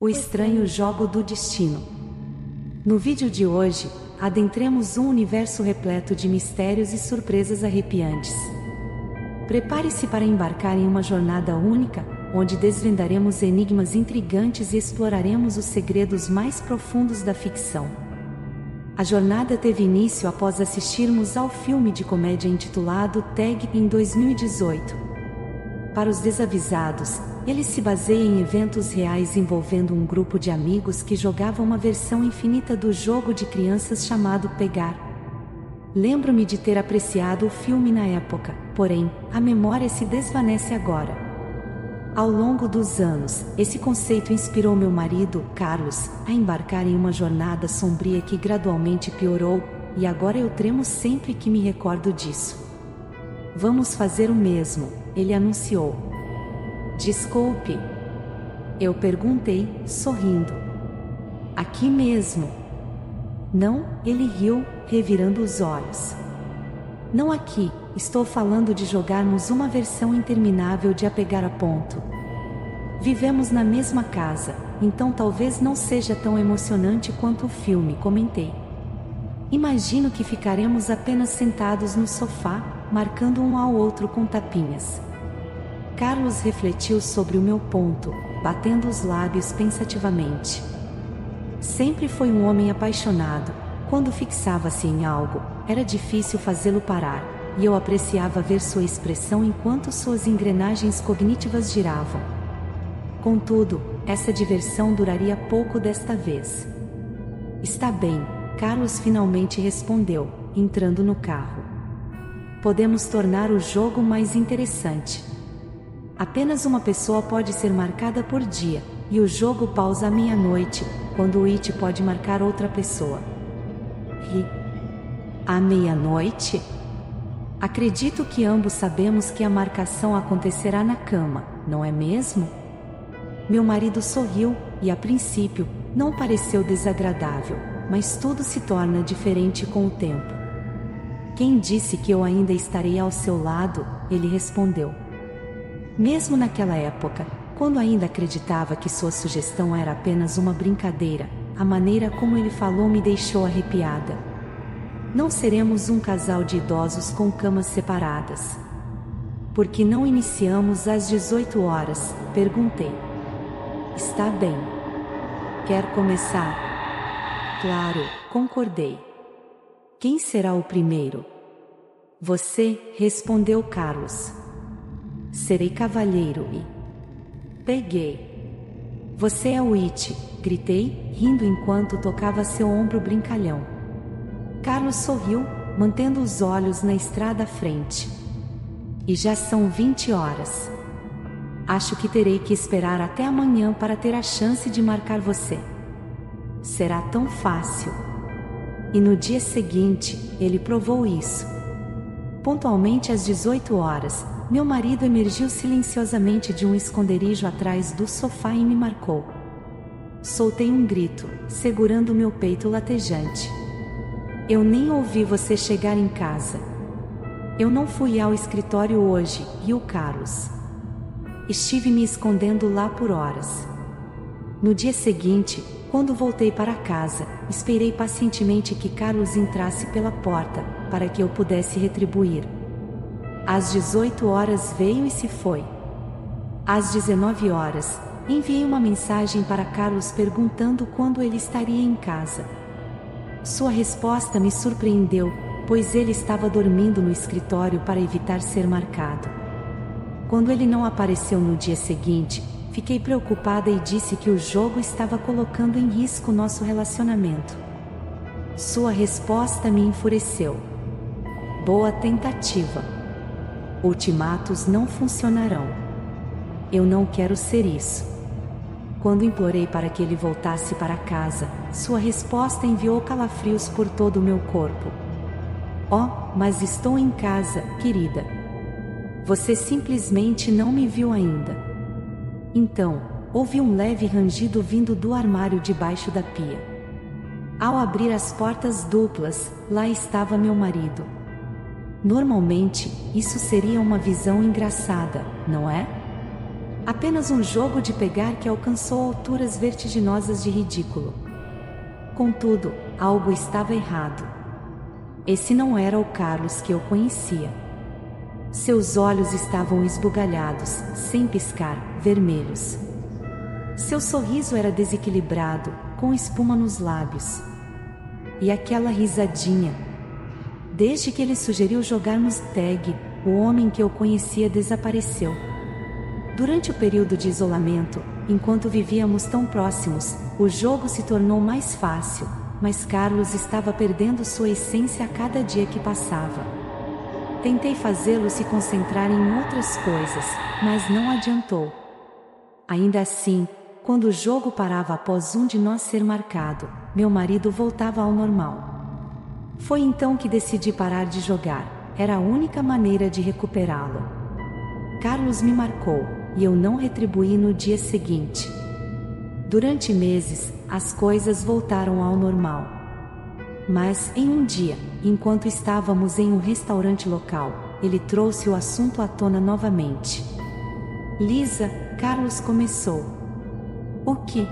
O estranho jogo do destino. No vídeo de hoje, adentremos um universo repleto de mistérios e surpresas arrepiantes. Prepare-se para embarcar em uma jornada única, onde desvendaremos enigmas intrigantes e exploraremos os segredos mais profundos da ficção. A jornada teve início após assistirmos ao filme de comédia intitulado Tag em 2018 para os desavisados, ele se baseia em eventos reais envolvendo um grupo de amigos que jogavam uma versão infinita do jogo de crianças chamado Pegar. Lembro-me de ter apreciado o filme na época, porém, a memória se desvanece agora. Ao longo dos anos, esse conceito inspirou meu marido, Carlos, a embarcar em uma jornada sombria que gradualmente piorou, e agora eu tremo sempre que me recordo disso. Vamos fazer o mesmo, ele anunciou. Desculpe. Eu perguntei, sorrindo. Aqui mesmo. Não, ele riu, revirando os olhos. Não aqui, estou falando de jogarmos uma versão interminável de apegar a ponto. Vivemos na mesma casa, então talvez não seja tão emocionante quanto o filme, comentei. Imagino que ficaremos apenas sentados no sofá, marcando um ao outro com tapinhas. Carlos refletiu sobre o meu ponto, batendo os lábios pensativamente. Sempre foi um homem apaixonado. Quando fixava-se em algo, era difícil fazê-lo parar, e eu apreciava ver sua expressão enquanto suas engrenagens cognitivas giravam. Contudo, essa diversão duraria pouco desta vez. Está bem, Carlos finalmente respondeu, entrando no carro. Podemos tornar o jogo mais interessante. Apenas uma pessoa pode ser marcada por dia, e o jogo pausa à meia-noite, quando o It pode marcar outra pessoa. E. À meia-noite? Acredito que ambos sabemos que a marcação acontecerá na cama, não é mesmo? Meu marido sorriu, e a princípio, não pareceu desagradável, mas tudo se torna diferente com o tempo. Quem disse que eu ainda estarei ao seu lado? Ele respondeu. Mesmo naquela época, quando ainda acreditava que sua sugestão era apenas uma brincadeira, a maneira como ele falou me deixou arrepiada. Não seremos um casal de idosos com camas separadas. Por que não iniciamos às 18 horas? Perguntei. Está bem. Quer começar? Claro, concordei. Quem será o primeiro? Você, respondeu Carlos. Serei cavalheiro e. Peguei. Você é o It, gritei, rindo enquanto tocava seu ombro brincalhão. Carlos sorriu, mantendo os olhos na estrada à frente. E já são 20 horas. Acho que terei que esperar até amanhã para ter a chance de marcar você. Será tão fácil. E no dia seguinte, ele provou isso. Pontualmente às 18 horas, meu marido emergiu silenciosamente de um esconderijo atrás do sofá e me marcou. Soltei um grito, segurando meu peito latejante. Eu nem ouvi você chegar em casa. Eu não fui ao escritório hoje, riu Carlos. Estive me escondendo lá por horas. No dia seguinte, quando voltei para casa, esperei pacientemente que Carlos entrasse pela porta, para que eu pudesse retribuir. Às 18 horas veio e se foi. Às 19 horas, enviei uma mensagem para Carlos perguntando quando ele estaria em casa. Sua resposta me surpreendeu, pois ele estava dormindo no escritório para evitar ser marcado. Quando ele não apareceu no dia seguinte, fiquei preocupada e disse que o jogo estava colocando em risco nosso relacionamento. Sua resposta me enfureceu. Boa tentativa. Ultimatos não funcionarão. Eu não quero ser isso. Quando implorei para que ele voltasse para casa, sua resposta enviou calafrios por todo o meu corpo. Oh, mas estou em casa, querida. Você simplesmente não me viu ainda. Então, ouvi um leve rangido vindo do armário debaixo da pia. Ao abrir as portas duplas, lá estava meu marido. Normalmente, isso seria uma visão engraçada, não é? Apenas um jogo de pegar que alcançou alturas vertiginosas de ridículo. Contudo, algo estava errado. Esse não era o Carlos que eu conhecia. Seus olhos estavam esbugalhados, sem piscar, vermelhos. Seu sorriso era desequilibrado, com espuma nos lábios. E aquela risadinha. Desde que ele sugeriu jogarmos tag, o homem que eu conhecia desapareceu. Durante o período de isolamento, enquanto vivíamos tão próximos, o jogo se tornou mais fácil, mas Carlos estava perdendo sua essência a cada dia que passava. Tentei fazê-lo se concentrar em outras coisas, mas não adiantou. Ainda assim, quando o jogo parava após um de nós ser marcado, meu marido voltava ao normal. Foi então que decidi parar de jogar, era a única maneira de recuperá-lo. Carlos me marcou, e eu não retribuí no dia seguinte. Durante meses, as coisas voltaram ao normal. Mas, em um dia, enquanto estávamos em um restaurante local, ele trouxe o assunto à tona novamente. Lisa, Carlos começou. O que?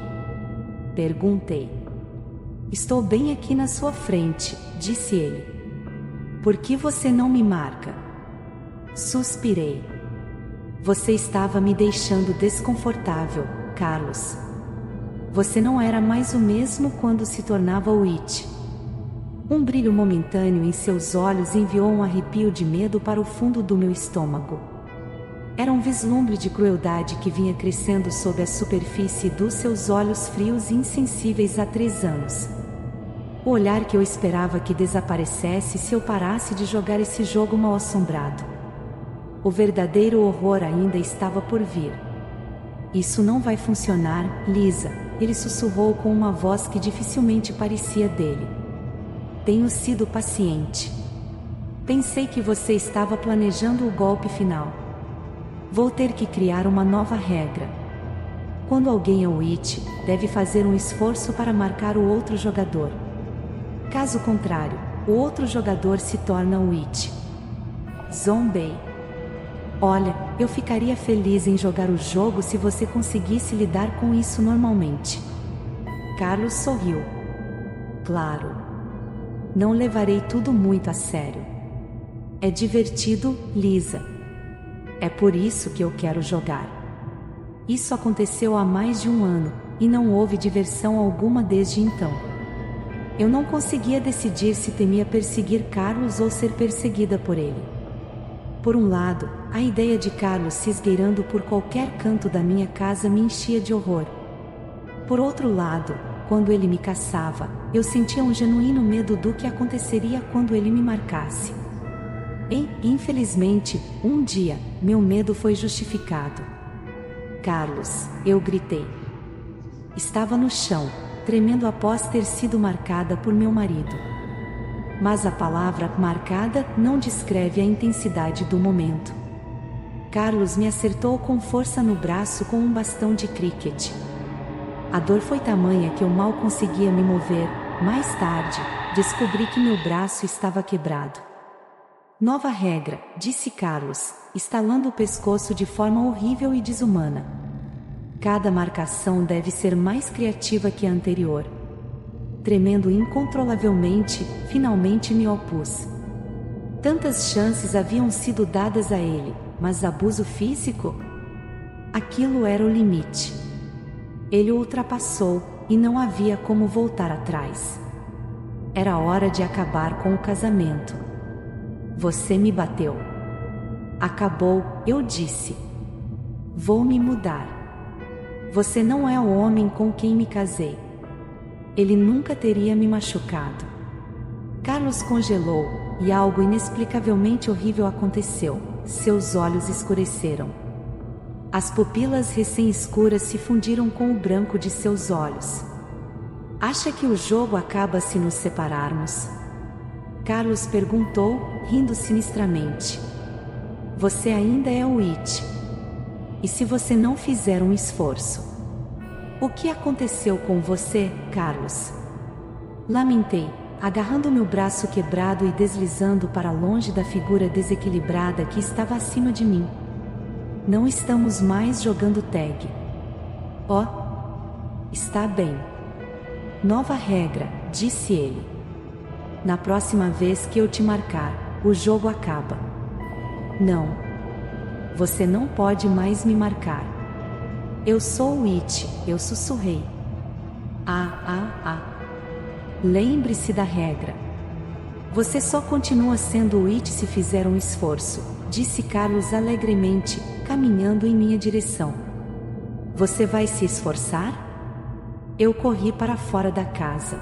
Perguntei. Estou bem aqui na sua frente, disse ele. Por que você não me marca? Suspirei. Você estava me deixando desconfortável, Carlos. Você não era mais o mesmo quando se tornava o It. Um brilho momentâneo em seus olhos enviou um arrepio de medo para o fundo do meu estômago. Era um vislumbre de crueldade que vinha crescendo sob a superfície dos seus olhos frios e insensíveis há três anos. O olhar que eu esperava que desaparecesse se eu parasse de jogar esse jogo mal assombrado. O verdadeiro horror ainda estava por vir. Isso não vai funcionar, Lisa, ele sussurrou com uma voz que dificilmente parecia dele. Tenho sido paciente. Pensei que você estava planejando o golpe final. Vou ter que criar uma nova regra. Quando alguém é o it, deve fazer um esforço para marcar o outro jogador. Caso contrário, o outro jogador se torna o it. Zombie. Olha, eu ficaria feliz em jogar o jogo se você conseguisse lidar com isso normalmente. Carlos sorriu. Claro. Não levarei tudo muito a sério. É divertido, Lisa. É por isso que eu quero jogar. Isso aconteceu há mais de um ano, e não houve diversão alguma desde então. Eu não conseguia decidir se temia perseguir Carlos ou ser perseguida por ele. Por um lado, a ideia de Carlos se esgueirando por qualquer canto da minha casa me enchia de horror. Por outro lado, quando ele me caçava, eu sentia um genuíno medo do que aconteceria quando ele me marcasse. E, infelizmente, um dia, meu medo foi justificado. Carlos, eu gritei. Estava no chão, tremendo após ter sido marcada por meu marido. Mas a palavra marcada não descreve a intensidade do momento. Carlos me acertou com força no braço com um bastão de cricket. A dor foi tamanha que eu mal conseguia me mover. Mais tarde, descobri que meu braço estava quebrado. Nova regra, disse Carlos, estalando o pescoço de forma horrível e desumana. Cada marcação deve ser mais criativa que a anterior. Tremendo incontrolavelmente, finalmente me opus. Tantas chances haviam sido dadas a ele, mas abuso físico? Aquilo era o limite. Ele o ultrapassou, e não havia como voltar atrás. Era hora de acabar com o casamento. Você me bateu. Acabou, eu disse. Vou me mudar. Você não é o homem com quem me casei. Ele nunca teria me machucado. Carlos congelou, e algo inexplicavelmente horrível aconteceu. Seus olhos escureceram. As pupilas recém-escuras se fundiram com o branco de seus olhos. Acha que o jogo acaba se nos separarmos? Carlos perguntou, rindo sinistramente. Você ainda é o It. E se você não fizer um esforço? O que aconteceu com você, Carlos? Lamentei, agarrando meu braço quebrado e deslizando para longe da figura desequilibrada que estava acima de mim. Não estamos mais jogando tag. Oh, está bem. Nova regra, disse ele. Na próxima vez que eu te marcar, o jogo acaba. Não. Você não pode mais me marcar. Eu sou o It, eu sussurrei. Ah, ah, ah. Lembre-se da regra. Você só continua sendo o It se fizer um esforço, disse Carlos alegremente, caminhando em minha direção. Você vai se esforçar? Eu corri para fora da casa.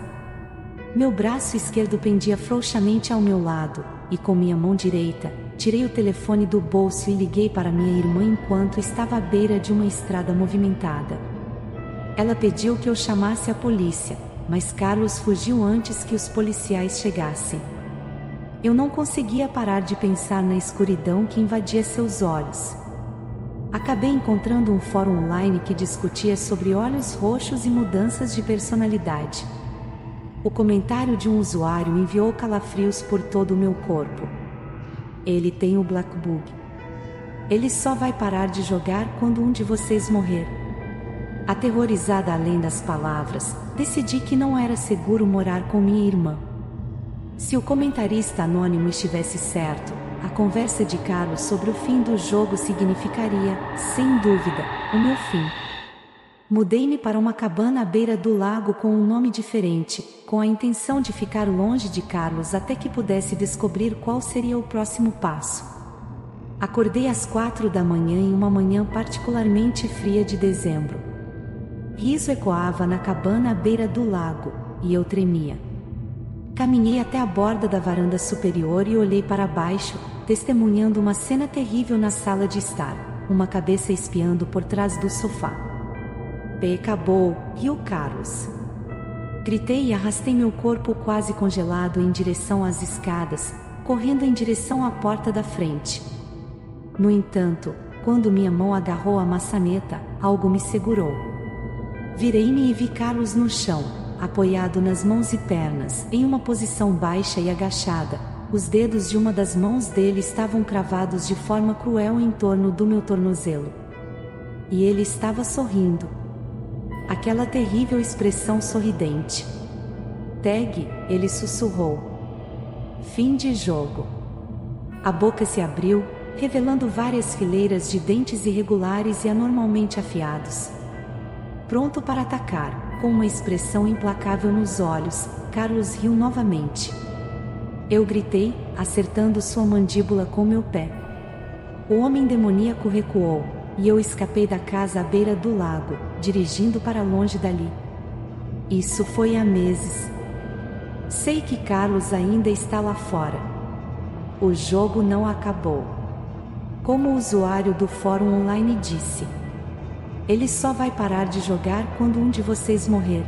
Meu braço esquerdo pendia frouxamente ao meu lado, e com minha mão direita, tirei o telefone do bolso e liguei para minha irmã enquanto estava à beira de uma estrada movimentada. Ela pediu que eu chamasse a polícia, mas Carlos fugiu antes que os policiais chegassem. Eu não conseguia parar de pensar na escuridão que invadia seus olhos. Acabei encontrando um fórum online que discutia sobre olhos roxos e mudanças de personalidade. O comentário de um usuário enviou calafrios por todo o meu corpo. Ele tem o Black Bug. Ele só vai parar de jogar quando um de vocês morrer. Aterrorizada além das palavras, decidi que não era seguro morar com minha irmã. Se o comentarista anônimo estivesse certo, a conversa de Carlos sobre o fim do jogo significaria, sem dúvida, o meu fim. Mudei-me para uma cabana à beira do lago com um nome diferente, com a intenção de ficar longe de Carlos até que pudesse descobrir qual seria o próximo passo. Acordei às quatro da manhã em uma manhã particularmente fria de dezembro. Riso ecoava na cabana à beira do lago, e eu tremia. Caminhei até a borda da varanda superior e olhei para baixo, testemunhando uma cena terrível na sala de estar, uma cabeça espiando por trás do sofá. Acabou, riu Carlos. Gritei e arrastei meu corpo quase congelado em direção às escadas, correndo em direção à porta da frente. No entanto, quando minha mão agarrou a maçaneta, algo me segurou. Virei-me e vi Carlos no chão, apoiado nas mãos e pernas, em uma posição baixa e agachada. Os dedos de uma das mãos dele estavam cravados de forma cruel em torno do meu tornozelo. E ele estava sorrindo, aquela terrível expressão sorridente. Tag, ele sussurrou. Fim de jogo. A boca se abriu, revelando várias fileiras de dentes irregulares e anormalmente afiados. Pronto para atacar, com uma expressão implacável nos olhos, Carlos riu novamente. Eu gritei, acertando sua mandíbula com meu pé. O homem demoníaco recuou, e eu escapei da casa à beira do lago, dirigindo para longe dali. Isso foi há meses. Sei que Carlos ainda está lá fora. O jogo não acabou. Como o usuário do fórum online disse. Ele só vai parar de jogar quando um de vocês morrer.